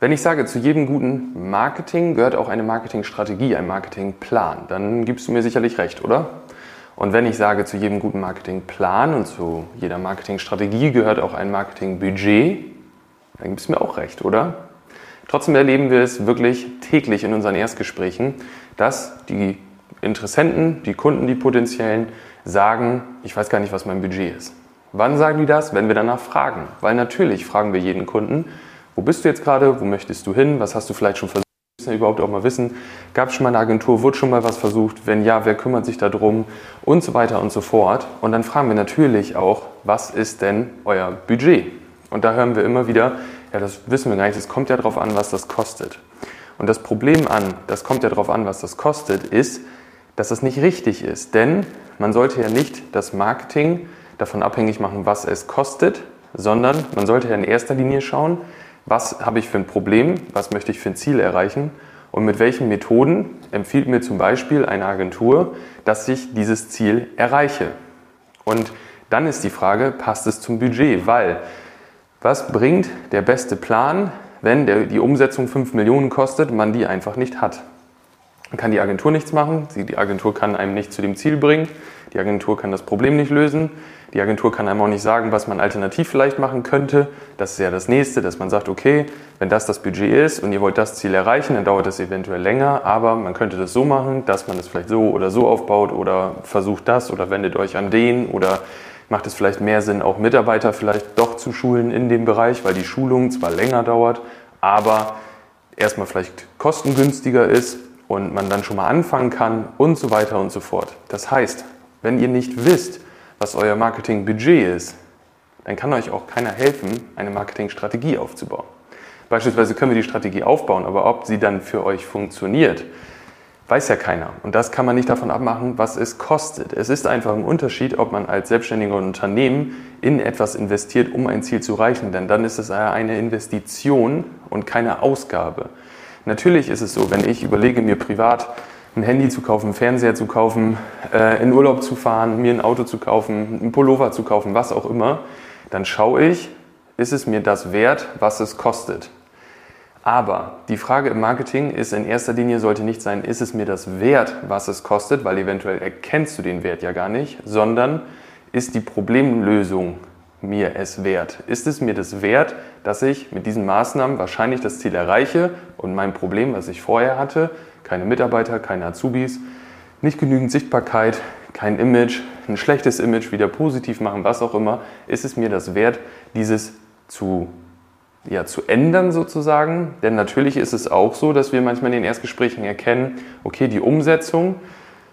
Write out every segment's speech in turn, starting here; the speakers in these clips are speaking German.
Wenn ich sage, zu jedem guten Marketing gehört auch eine Marketingstrategie, ein Marketingplan, dann gibst du mir sicherlich recht, oder? Und wenn ich sage, zu jedem guten Marketingplan und zu jeder Marketingstrategie gehört auch ein Marketingbudget, dann gibst du mir auch recht, oder? Trotzdem erleben wir es wirklich täglich in unseren Erstgesprächen, dass die Interessenten, die Kunden, die potenziellen sagen, ich weiß gar nicht, was mein Budget ist. Wann sagen die das? Wenn wir danach fragen. Weil natürlich fragen wir jeden Kunden, wo bist du jetzt gerade, wo möchtest du hin, was hast du vielleicht schon versucht, müssen ja überhaupt auch mal wissen, gab es schon mal eine Agentur, wurde schon mal was versucht, wenn ja, wer kümmert sich darum und so weiter und so fort. Und dann fragen wir natürlich auch, was ist denn euer Budget? Und da hören wir immer wieder, ja, das wissen wir gar nicht, es kommt ja darauf an, was das kostet. Und das Problem an, das kommt ja darauf an, was das kostet, ist, dass das nicht richtig ist. Denn man sollte ja nicht das Marketing davon abhängig machen, was es kostet, sondern man sollte ja in erster Linie schauen, was habe ich für ein Problem, was möchte ich für ein Ziel erreichen und mit welchen Methoden empfiehlt mir zum Beispiel eine Agentur, dass ich dieses Ziel erreiche. Und dann ist die Frage, passt es zum Budget? Weil was bringt der beste Plan, wenn der, die Umsetzung 5 Millionen kostet, man die einfach nicht hat? Kann die Agentur nichts machen, die Agentur kann einem nicht zu dem Ziel bringen, die Agentur kann das Problem nicht lösen, die Agentur kann einem auch nicht sagen, was man alternativ vielleicht machen könnte. Das ist ja das nächste, dass man sagt, okay, wenn das das Budget ist und ihr wollt das Ziel erreichen, dann dauert das eventuell länger, aber man könnte das so machen, dass man das vielleicht so oder so aufbaut oder versucht das oder wendet euch an den oder macht es vielleicht mehr Sinn, auch Mitarbeiter vielleicht doch zu schulen in dem Bereich, weil die Schulung zwar länger dauert, aber erstmal vielleicht kostengünstiger ist und man dann schon mal anfangen kann und so weiter und so fort. Das heißt, wenn ihr nicht wisst, was euer Marketingbudget ist, dann kann euch auch keiner helfen, eine Marketingstrategie aufzubauen. Beispielsweise können wir die Strategie aufbauen, aber ob sie dann für euch funktioniert, weiß ja keiner. Und das kann man nicht davon abmachen, was es kostet. Es ist einfach ein Unterschied, ob man als selbstständiger Unternehmen in etwas investiert, um ein Ziel zu erreichen. Denn dann ist es eine Investition und keine Ausgabe. Natürlich ist es so, wenn ich überlege, mir privat ein Handy zu kaufen, einen Fernseher zu kaufen, äh, in Urlaub zu fahren, mir ein Auto zu kaufen, einen Pullover zu kaufen, was auch immer, dann schaue ich, ist es mir das wert, was es kostet. Aber die Frage im Marketing ist in erster Linie sollte nicht sein, ist es mir das wert, was es kostet, weil eventuell erkennst du den Wert ja gar nicht, sondern ist die Problemlösung mir es wert? Ist es mir das wert, dass ich mit diesen Maßnahmen wahrscheinlich das Ziel erreiche und mein Problem, was ich vorher hatte, keine Mitarbeiter, keine Azubis, nicht genügend Sichtbarkeit, kein Image, ein schlechtes Image wieder positiv machen, was auch immer, ist es mir das wert, dieses zu, ja, zu ändern sozusagen? Denn natürlich ist es auch so, dass wir manchmal in den Erstgesprächen erkennen, okay, die Umsetzung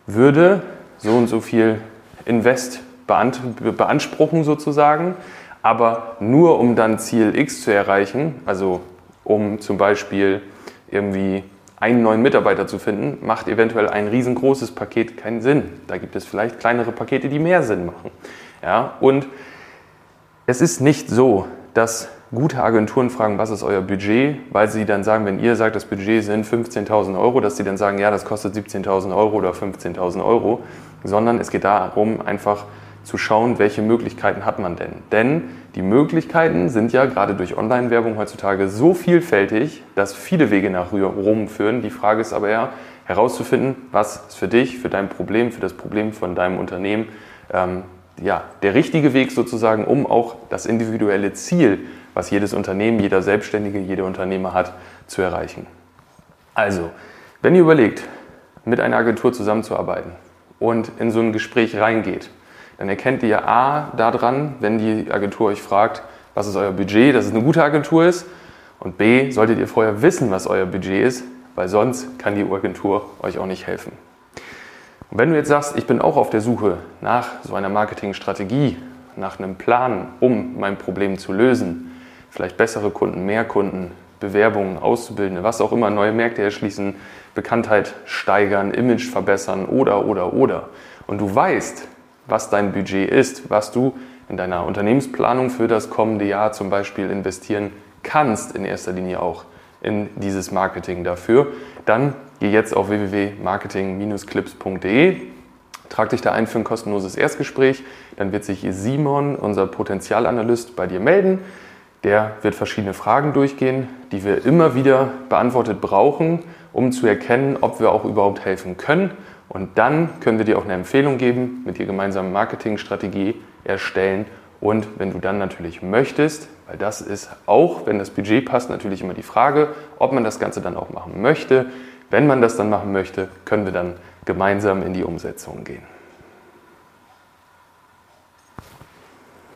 würde so und so viel Invest beanspruchen sozusagen, aber nur um dann Ziel X zu erreichen, also um zum Beispiel irgendwie einen neuen Mitarbeiter zu finden, macht eventuell ein riesengroßes Paket keinen Sinn. Da gibt es vielleicht kleinere Pakete, die mehr Sinn machen. Ja, und es ist nicht so, dass gute Agenturen fragen, was ist euer Budget, weil sie dann sagen, wenn ihr sagt, das Budget sind 15.000 Euro, dass sie dann sagen, ja, das kostet 17.000 Euro oder 15.000 Euro, sondern es geht darum, einfach zu schauen, welche Möglichkeiten hat man denn. Denn die Möglichkeiten sind ja gerade durch Online-Werbung heutzutage so vielfältig, dass viele Wege nach Rom führen. Die Frage ist aber ja, herauszufinden, was ist für dich, für dein Problem, für das Problem von deinem Unternehmen ähm, ja, der richtige Weg sozusagen, um auch das individuelle Ziel, was jedes Unternehmen, jeder Selbstständige, jeder Unternehmer hat, zu erreichen. Also, wenn ihr überlegt, mit einer Agentur zusammenzuarbeiten und in so ein Gespräch reingeht, dann erkennt ihr A daran, wenn die Agentur euch fragt, was ist euer Budget, dass es eine gute Agentur ist. Und B, solltet ihr vorher wissen, was euer Budget ist, weil sonst kann die Agentur euch auch nicht helfen. Und wenn du jetzt sagst, ich bin auch auf der Suche nach so einer Marketingstrategie, nach einem Plan, um mein Problem zu lösen, vielleicht bessere Kunden, mehr Kunden, Bewerbungen, Auszubildende, was auch immer, neue Märkte erschließen, Bekanntheit steigern, Image verbessern oder, oder, oder. Und du weißt, was dein Budget ist, was du in deiner Unternehmensplanung für das kommende Jahr zum Beispiel investieren kannst, in erster Linie auch in dieses Marketing dafür, dann geh jetzt auf www.marketing-clips.de, trag dich da ein für ein kostenloses Erstgespräch, dann wird sich Simon, unser Potenzialanalyst, bei dir melden. Der wird verschiedene Fragen durchgehen, die wir immer wieder beantwortet brauchen, um zu erkennen, ob wir auch überhaupt helfen können. Und dann können wir dir auch eine Empfehlung geben, mit dir gemeinsam Marketingstrategie erstellen. Und wenn du dann natürlich möchtest, weil das ist auch, wenn das Budget passt, natürlich immer die Frage, ob man das Ganze dann auch machen möchte. Wenn man das dann machen möchte, können wir dann gemeinsam in die Umsetzung gehen.